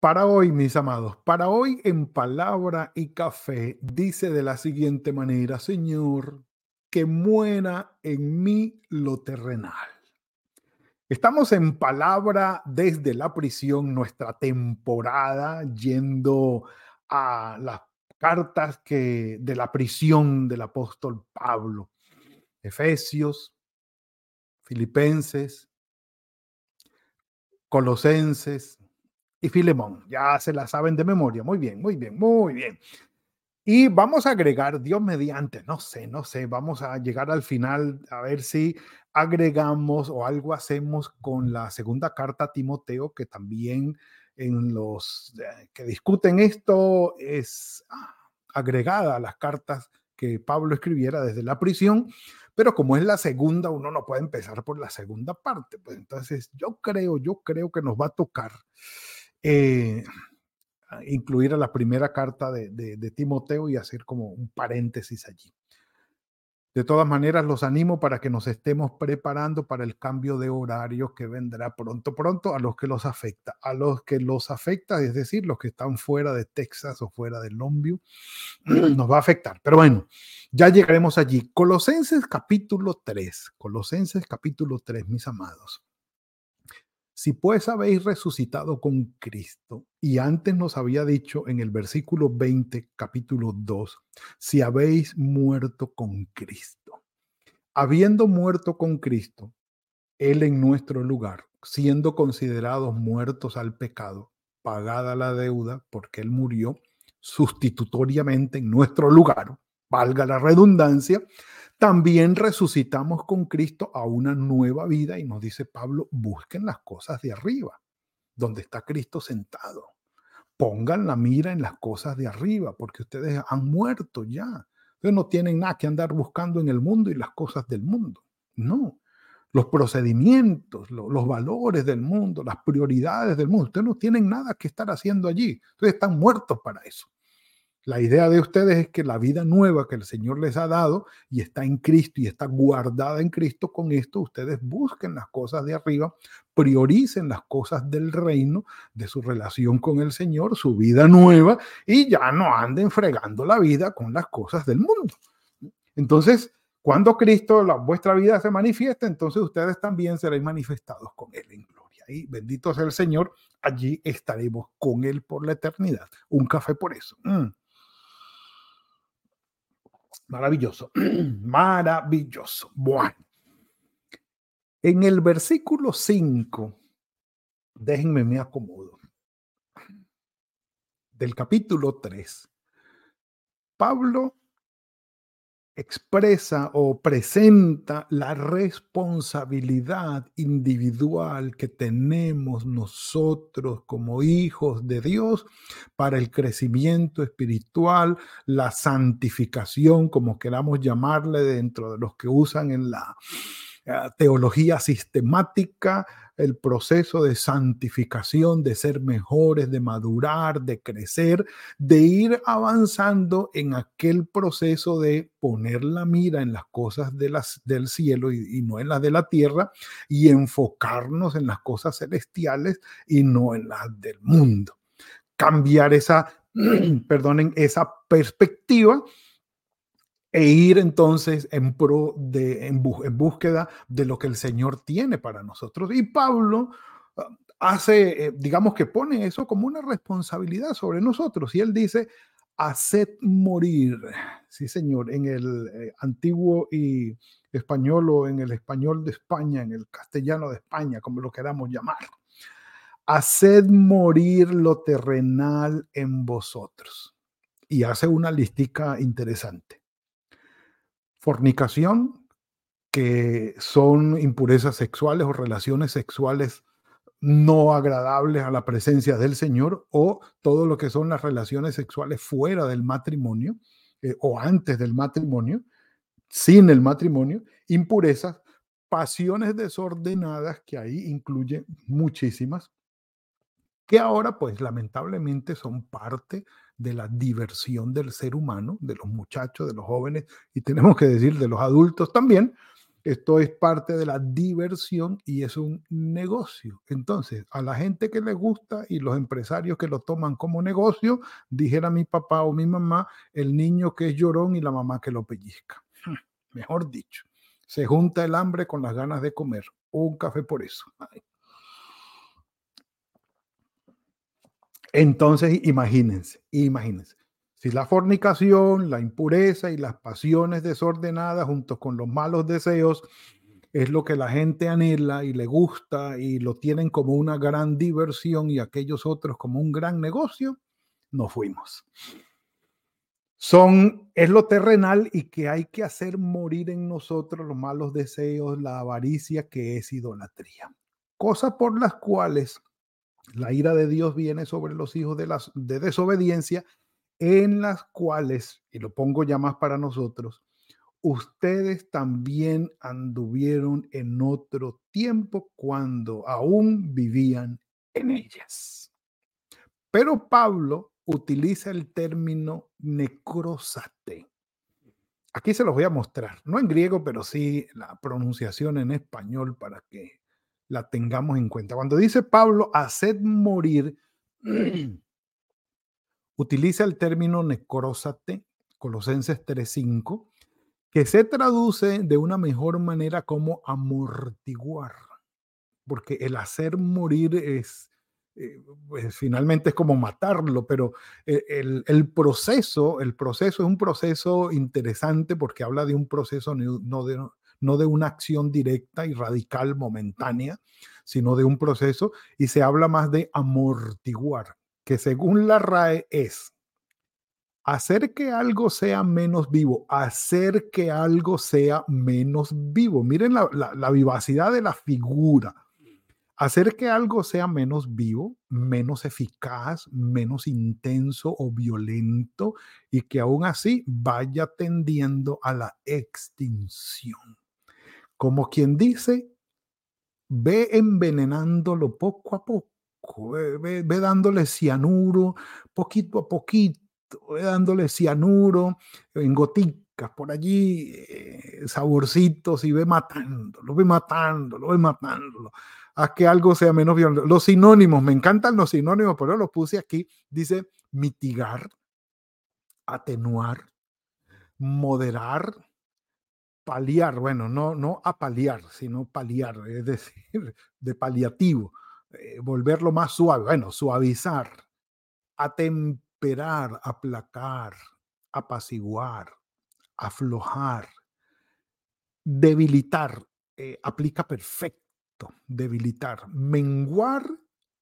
Para hoy, mis amados, para hoy en palabra y café, dice de la siguiente manera, Señor, que muera en mí lo terrenal. Estamos en palabra desde la prisión, nuestra temporada, yendo a las cartas que de la prisión del apóstol Pablo. Efesios, Filipenses, Colosenses, y Filemón. Ya se la saben de memoria. Muy bien, muy bien, muy bien. Y vamos a agregar, Dios mediante, no sé, no sé, vamos a llegar al final a ver si agregamos o algo hacemos con la segunda carta a Timoteo, que también en los eh, que discuten esto es ah, agregada a las cartas que Pablo escribiera desde la prisión, pero como es la segunda, uno no puede empezar por la segunda parte. Pues entonces yo creo, yo creo que nos va a tocar eh, incluir a la primera carta de, Timoteo y hacer como un paréntesis allí. De todas maneras, los animo para que nos estemos preparando para el cambio de horario que vendrá pronto, pronto a los que los afecta. A los que los afecta, es decir, los que están fuera de Texas o fuera del Lombio, nos va a afectar. Pero bueno, ya llegaremos allí. Colosenses capítulo 3. Colosenses capítulo 3, mis amados. Si pues habéis resucitado con Cristo, y antes nos había dicho en el versículo 20, capítulo 2, si habéis muerto con Cristo. Habiendo muerto con Cristo, Él en nuestro lugar, siendo considerados muertos al pecado, pagada la deuda, porque Él murió sustitutoriamente en nuestro lugar, valga la redundancia, también resucitamos con Cristo a una nueva vida y nos dice Pablo, busquen las cosas de arriba, donde está Cristo sentado. Pongan la mira en las cosas de arriba, porque ustedes han muerto ya. Ustedes no tienen nada que andar buscando en el mundo y las cosas del mundo. No. Los procedimientos, los valores del mundo, las prioridades del mundo. Ustedes no tienen nada que estar haciendo allí. Ustedes están muertos para eso. La idea de ustedes es que la vida nueva que el Señor les ha dado y está en Cristo y está guardada en Cristo, con esto ustedes busquen las cosas de arriba, prioricen las cosas del reino, de su relación con el Señor, su vida nueva y ya no anden fregando la vida con las cosas del mundo. Entonces, cuando Cristo, la, vuestra vida se manifiesta, entonces ustedes también seréis manifestados con Él en gloria. Y bendito sea el Señor, allí estaremos con Él por la eternidad. Un café por eso. Mm. Maravilloso, maravilloso. Bueno, en el versículo 5, déjenme me acomodo, del capítulo 3, Pablo expresa o presenta la responsabilidad individual que tenemos nosotros como hijos de Dios para el crecimiento espiritual, la santificación, como queramos llamarle dentro de los que usan en la eh, teología sistemática, el proceso de santificación, de ser mejores, de madurar, de crecer, de ir avanzando en aquel proceso de poner la mira en las cosas de las, del cielo y, y no en las de la tierra y enfocarnos en las cosas celestiales y no en las del mundo. Cambiar esa, perdonen, esa perspectiva e ir entonces en pro de, en, búsqueda de lo que el Señor tiene para nosotros. Y Pablo ah, hace, eh, digamos que pone eso como una responsabilidad sobre nosotros. Y él dice, haced morir, sí Señor, en el eh, antiguo y español o en el español de España, en el castellano de España, como lo queramos llamar. Haced morir lo terrenal en vosotros. Y hace una listica interesante fornicación, que son impurezas sexuales o relaciones sexuales no agradables a la presencia del Señor o todo lo que son las relaciones sexuales fuera del matrimonio eh, o antes del matrimonio, sin el matrimonio, impurezas, pasiones desordenadas, que ahí incluye muchísimas, que ahora pues lamentablemente son parte de la diversión del ser humano, de los muchachos, de los jóvenes y tenemos que decir de los adultos también. Esto es parte de la diversión y es un negocio. Entonces, a la gente que le gusta y los empresarios que lo toman como negocio, dijera mi papá o mi mamá, el niño que es llorón y la mamá que lo pellizca. Mejor dicho, se junta el hambre con las ganas de comer. Un café por eso. Entonces, imagínense, imagínense. Si la fornicación, la impureza y las pasiones desordenadas junto con los malos deseos es lo que la gente anhela y le gusta y lo tienen como una gran diversión y aquellos otros como un gran negocio, nos fuimos. Son, es lo terrenal y que hay que hacer morir en nosotros los malos deseos, la avaricia que es idolatría. Cosas por las cuales la ira de Dios viene sobre los hijos de, las, de desobediencia, en las cuales, y lo pongo ya más para nosotros, ustedes también anduvieron en otro tiempo cuando aún vivían en ellas. Pero Pablo utiliza el término necrosate. Aquí se los voy a mostrar, no en griego, pero sí la pronunciación en español para que la tengamos en cuenta. Cuando dice Pablo, haced morir, utiliza el término necrósate, Colosenses 3.5, que se traduce de una mejor manera como amortiguar, porque el hacer morir es, eh, finalmente es como matarlo, pero e, el, proceso, el proceso es un proceso interesante porque habla de un proceso no de una acción directa y radical momentánea, sino de un proceso, y se habla más de amortiguar, que según la RAE es hacer que algo sea menos vivo, hacer que algo sea menos vivo. Miren la, vivacidad de la figura. Hacer que algo sea menos vivo, menos eficaz, menos intenso o violento y que aún así vaya tendiendo a la extinción como quien dice, ve envenenándolo poco a poco, ve, dándole cianuro poquito a poquito, ve dándole cianuro en goticas por allí, eh, saborcitos y ve matándolo, ve matándolo, ve matándolo, a que algo sea menos violento. Los sinónimos, me encantan los sinónimos, pero los puse aquí, dice mitigar, atenuar, moderar, paliar, bueno, no, no apaliar, sino paliar, es decir, de paliativo, eh, volverlo más suave, bueno, suavizar, atemperar, aplacar, apaciguar, aflojar, debilitar, eh, aplica perfecto, debilitar, menguar,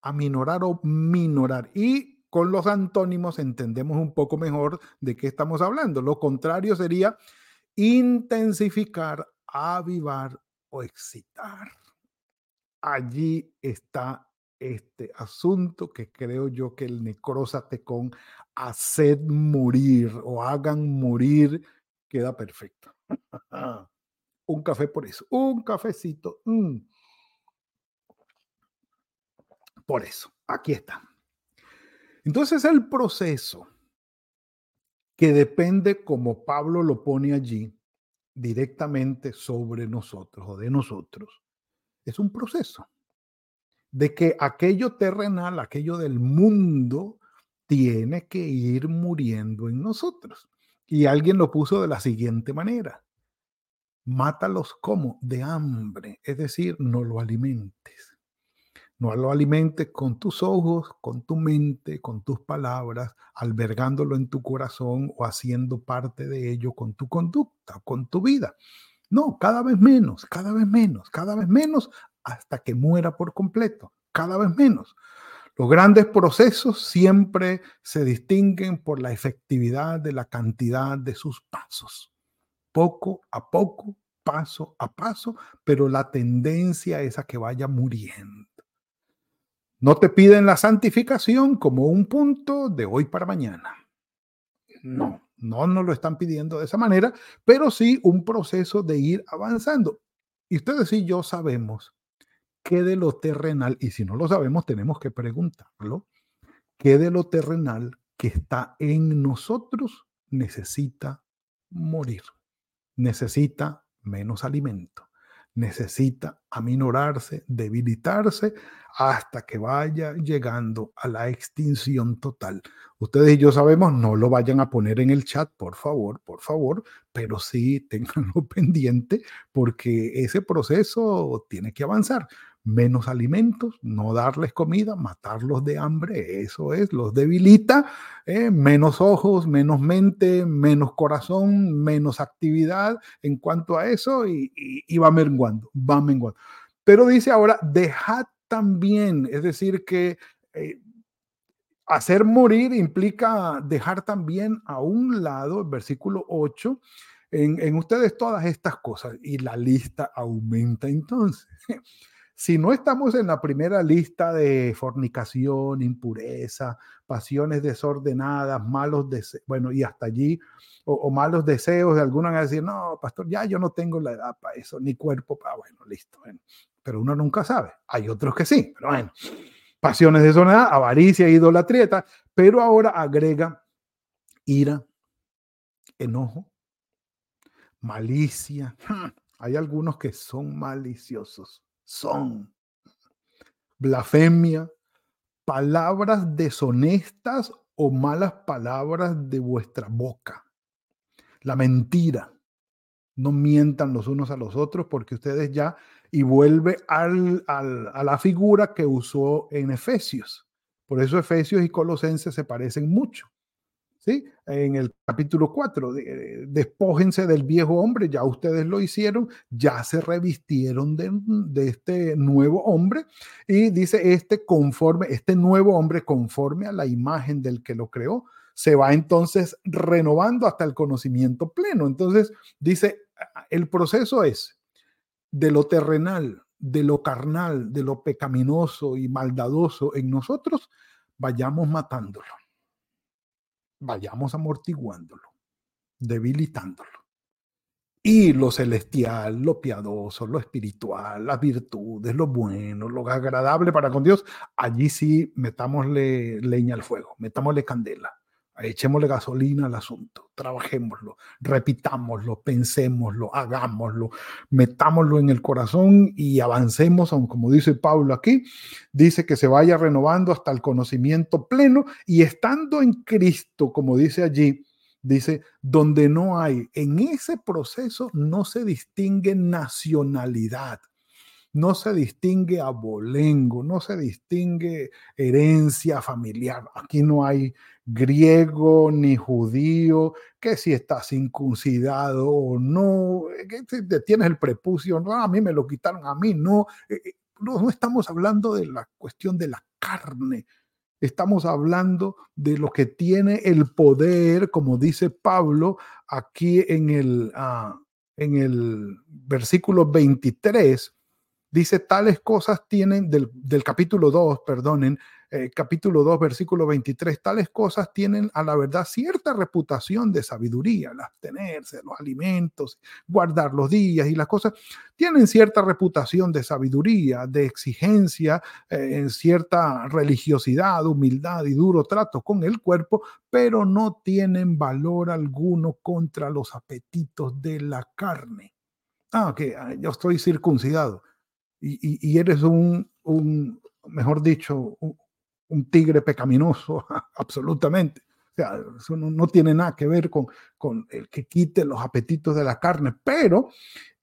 aminorar o minorar. Y con los antónimos entendemos un poco mejor de qué estamos hablando. Lo contrario sería intensificar, avivar o excitar. Allí está este asunto que creo yo que el necrósate con haced morir o hagan morir queda perfecto. un café por eso, un cafecito. Mm. Por eso, aquí está. Entonces el proceso que depende, como Pablo lo pone allí, directamente sobre nosotros o de nosotros. Es un proceso de que aquello terrenal, aquello del mundo, tiene que ir muriendo en nosotros. Y alguien lo puso de la siguiente manera. Mátalos como de hambre, es decir, no lo alimentes. No lo alimentes con tus ojos, con tu mente, con tus palabras, albergándolo en tu corazón o haciendo parte de ello con tu conducta, con tu vida. No, cada vez menos, cada vez menos, cada vez menos, hasta que muera por completo, cada vez menos. Los grandes procesos siempre se distinguen por la efectividad de la cantidad de sus pasos. Poco a poco, paso a paso, pero la tendencia es a que vaya muriendo No te piden la santificación como un punto de hoy para mañana. No, no nos lo están pidiendo de esa manera, pero sí un proceso de ir avanzando. Y ustedes y yo sabemos que de lo terrenal, y si no lo sabemos, tenemos que preguntarlo, que de lo terrenal que está en nosotros necesita morir, necesita menos alimento, necesita aminorarse, debilitarse hasta que vaya llegando a la extinción total. Ustedes y yo sabemos, no lo vayan a poner en el chat, por favor, por favor, pero sí tenganlo pendiente porque ese proceso tiene que avanzar menos alimentos, no darles comida, matarlos de hambre, eso es, los debilita, ¿eh? menos ojos, menos mente, menos corazón, menos actividad en cuanto a eso y, va menguando, va menguando. Pero dice ahora, dejad también, es decir, que eh, hacer morir implica dejar también a un lado, el versículo 8, en, en ustedes todas estas cosas y la lista aumenta entonces. Si no estamos en la primera lista de fornicación, impureza, pasiones desordenadas, malos deseos, bueno, y hasta allí, o, malos deseos de alguna van decir, no, pastor, ya yo no tengo la edad para eso, ni cuerpo para, bueno, listo. Pero uno nunca sabe. Hay otros que sí, pero bueno. Pasiones desordenadas, avaricia, idolatría, pero ahora agrega ira, enojo, malicia. Hay algunos que son maliciosos son blasfemia, palabras deshonestas o malas palabras de vuestra boca. La mentira. No mientan los unos a los otros porque ustedes ya, y vuelve al, a la figura que usó en Efesios. Por eso Efesios y Colosenses se parecen mucho. En el capítulo 4, despójense del viejo hombre, ya ustedes lo hicieron, ya se revistieron de, este nuevo hombre y dice este conforme, este nuevo hombre conforme a la imagen del que lo creó, se va entonces renovando hasta el conocimiento pleno. Entonces dice, el proceso es de lo terrenal, de lo carnal, de lo pecaminoso y maldadoso en nosotros, vayamos matándolo vayamos amortiguándolo, debilitándolo. Y lo celestial, lo piadoso, lo espiritual, las virtudes, lo bueno, lo agradable para con Dios, allí sí metámosle leña al fuego, metámosle candela echémosle gasolina al asunto, trabajémoslo, repitámoslo, pensémoslo, hagámoslo, metámoslo en el corazón y avancemos, como dice Pablo aquí, dice que se vaya renovando hasta el conocimiento pleno y estando en Cristo, como dice allí, dice, donde no hay, en ese proceso no se distingue nacionalidad no se distingue abolengo, no se distingue herencia familiar. Aquí no hay griego ni judío, que si estás incuncidado o no, que tienes el prepucio, no, a mí me lo quitaron, a mí no. Eh, eh, no, no estamos hablando de la cuestión de la carne, estamos hablando de lo que tiene el poder, como dice Pablo aquí en el, ah, en el versículo 23, dice tales cosas tienen, del, del capítulo 2, perdonen, eh, capítulo 2, versículo 23, tales cosas tienen a la verdad cierta reputación de sabiduría, el abstenerse, los alimentos, guardar los días y las cosas, tienen cierta reputación de sabiduría, de exigencia, eh, en cierta religiosidad, humildad y duro trato con el cuerpo, pero no tienen valor alguno contra los apetitos de la carne. Ah, que yo estoy circuncidado y, eres un, mejor dicho, un, tigre pecaminoso, absolutamente. O sea, eso no, tiene nada que ver con, con el que quite los apetitos de la carne, pero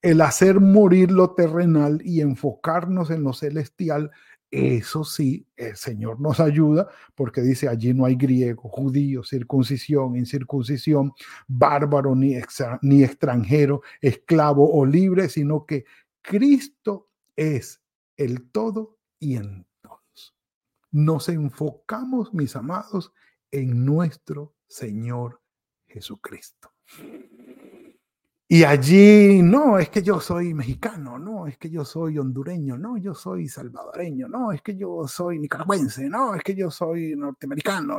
el hacer morir lo terrenal y enfocarnos en lo celestial, eso sí, el Señor nos ayuda porque dice allí no hay griego, judío, circuncisión, incircuncisión, bárbaro ni, ni extranjero, esclavo o libre, sino que Cristo es el todo y en todos. Nos enfocamos, mis amados, en nuestro Señor Jesucristo. Y allí, no, es que yo soy mexicano, no, es que yo soy hondureño, no, yo soy salvadoreño, no, es que yo soy nicaragüense, no, es que yo soy norteamericano,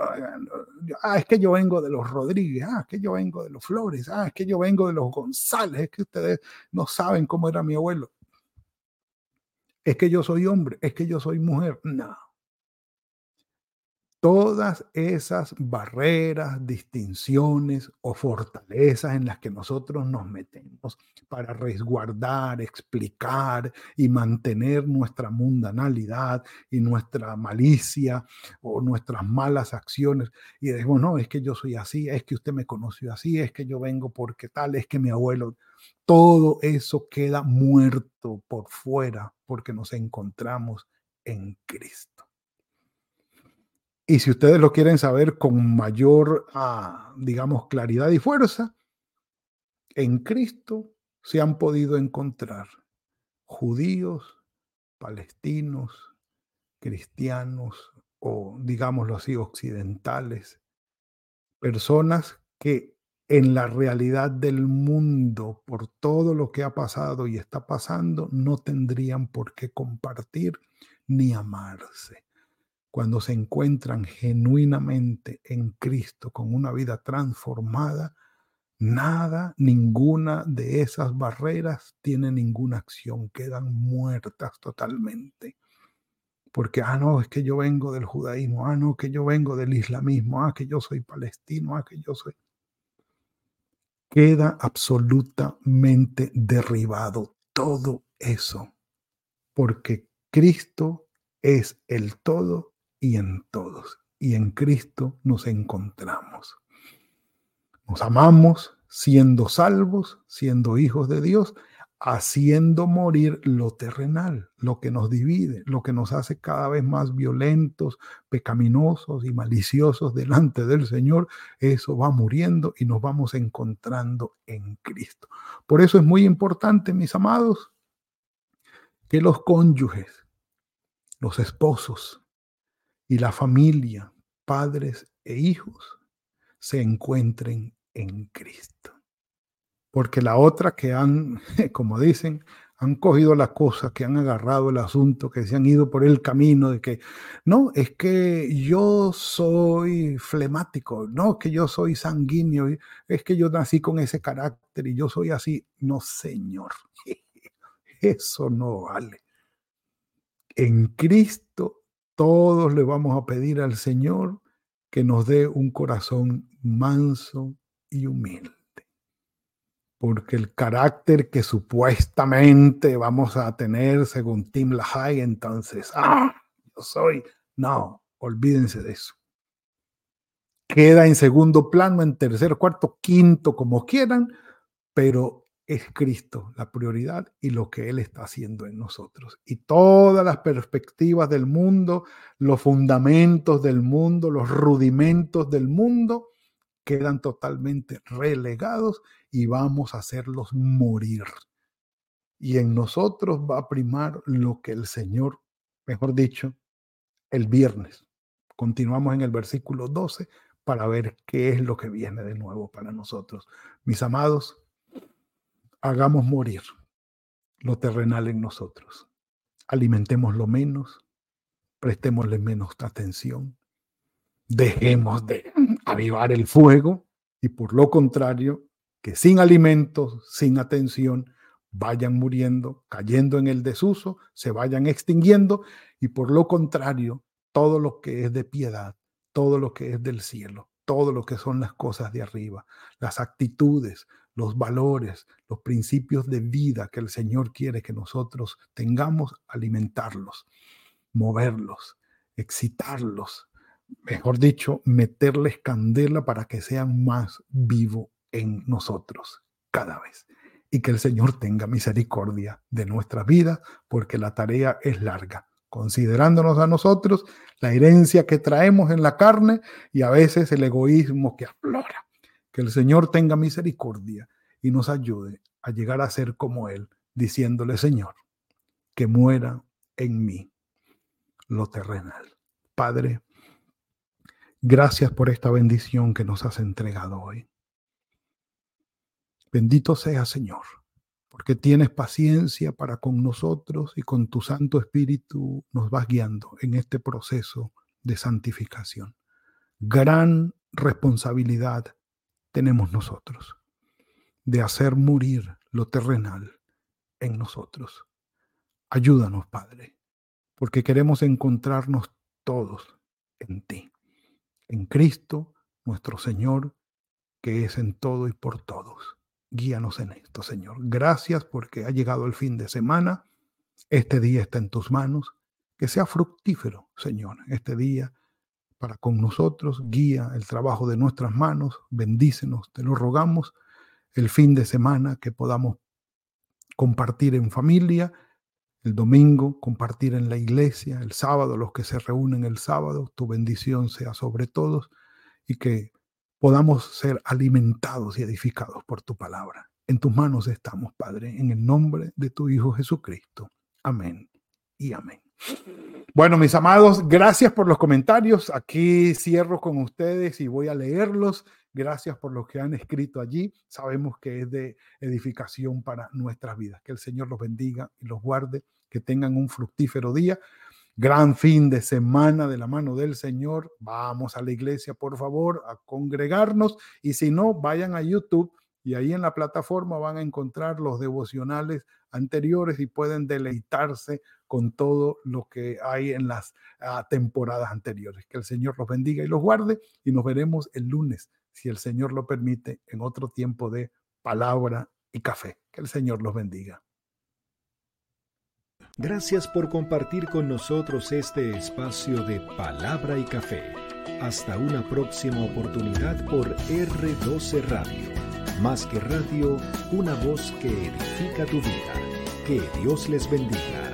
ah, es que yo vengo de los Rodríguez, ah, es que yo vengo de los Flores, ah, es que yo vengo de los González, es que ustedes no saben cómo era mi abuelo. Es que yo soy hombre, es que yo soy mujer, no todas esas barreras, distinciones o fortalezas en las que nosotros nos metemos para resguardar, explicar y mantener nuestra mundanalidad y nuestra malicia o nuestras malas acciones. Y decimos, no, es que yo soy así, es que usted me conoció así, es que yo vengo porque tal, es que mi abuelo, todo eso queda muerto por fuera porque nos encontramos en Cristo. Y si ustedes lo quieren saber con mayor, ah, digamos, claridad y fuerza, en Cristo se han podido encontrar judíos, palestinos, cristianos o, digámoslo así, occidentales, personas que en la realidad del mundo, por todo lo que ha pasado y está pasando, no tendrían por qué compartir ni amarse cuando se encuentran genuinamente en Cristo con una vida transformada, nada, ninguna de esas barreras tiene ninguna acción, quedan muertas totalmente. Porque, ah, no, es que yo vengo del judaísmo, ah, no, que yo vengo del islamismo, ah, que yo soy palestino, ah, que yo soy... Queda absolutamente derribado todo eso, porque Cristo es el todo y en todos. Y en Cristo nos encontramos. Nos amamos siendo salvos, siendo hijos de Dios, haciendo morir lo terrenal, lo que nos divide, lo que nos hace cada vez más violentos, pecaminosos y maliciosos delante del Señor, eso va muriendo y nos vamos encontrando en Cristo. Por eso es muy importante, mis amados, que los cónyuges, los esposos, y la familia, padres e hijos, se encuentren en Cristo. Porque la otra que han, como dicen, han cogido la cosa, que han agarrado el asunto, que se han ido por el camino de que, no, es que yo soy flemático, no, que yo soy sanguíneo, es que yo nací con ese carácter y yo soy así. No, Señor, eso no vale. En Cristo todos le vamos a pedir al Señor que nos dé un corazón manso y humilde. Porque el carácter que supuestamente vamos a tener según Tim LaHaye, entonces, ah, yo soy. No, olvídense de eso. Queda en segundo plano, en tercer, cuarto, quinto, como quieran, pero es Cristo la prioridad y lo que Él está haciendo en nosotros. Y todas las perspectivas del mundo, los fundamentos del mundo, los rudimentos del mundo, quedan totalmente relegados y vamos a hacerlos morir. Y en nosotros va a primar lo que el Señor, mejor dicho, el viernes. Continuamos en el versículo 12 para ver qué es lo que viene de nuevo para nosotros. Mis amados, hagamos morir lo terrenal en nosotros. Alimentémoslo menos, prestémosle menos atención, dejemos de avivar el fuego y por lo contrario, que sin alimentos, sin atención, vayan muriendo, cayendo en el desuso, se vayan extinguiendo y por lo contrario, todo lo que es de piedad, todo lo que es del cielo, todo lo que son las cosas de arriba, las actitudes, los valores, los principios de vida que el Señor quiere que nosotros tengamos, alimentarlos, moverlos, excitarlos, mejor dicho, meterles candela para que sean más vivos en nosotros cada vez. Y que el Señor tenga misericordia de nuestra vida, porque la tarea es larga, considerándonos a nosotros la herencia que traemos en la carne y a veces el egoísmo que aflora. Que el Señor tenga misericordia y nos ayude a llegar a ser como Él, diciéndole, Señor, que muera en mí lo terrenal. Padre, gracias por esta bendición que nos has entregado hoy. Bendito sea Señor, porque tienes paciencia para con nosotros y con tu Santo Espíritu nos vas guiando en este proceso de santificación. Gran responsabilidad tenemos nosotros de hacer morir lo terrenal en nosotros. Ayúdanos, Padre, porque queremos encontrarnos todos en ti, en Cristo, nuestro Señor, que es en todo y por todos. Guíanos en esto, Señor. Gracias porque ha llegado el fin de semana. Este día está en tus manos. Que sea fructífero, Señor, este día para con nosotros. Guía el trabajo de nuestras manos. Bendícenos, te lo rogamos. El fin de semana que podamos compartir en familia. El domingo compartir en la iglesia. El sábado, los que se reúnen el sábado. Tu bendición sea sobre todos y que podamos ser alimentados y edificados por tu palabra. En tus manos estamos, Padre, en el nombre de tu Hijo Jesucristo. Amén y amén. Bueno, mis amados, gracias por los comentarios. Aquí cierro con ustedes y voy a leerlos. Gracias por los que han escrito allí. Sabemos que es de edificación para nuestras vidas. Que el Señor los bendiga y los guarde. Que tengan un fructífero día gran fin de semana de la mano del Señor. Vamos a la iglesia, por favor, a congregarnos y si no, vayan a YouTube y ahí en la plataforma van a encontrar los devocionales anteriores y pueden deleitarse con todo lo que hay en las ah, temporadas anteriores. Que el Señor los bendiga y los guarde y nos veremos el lunes, si el Señor lo permite, en otro tiempo de palabra y café. Que el Señor los bendiga. Gracias por compartir con nosotros este espacio de palabra y café. Hasta una próxima oportunidad por R12 Radio. Más que radio, una voz que edifica tu vida. Que Dios les bendiga.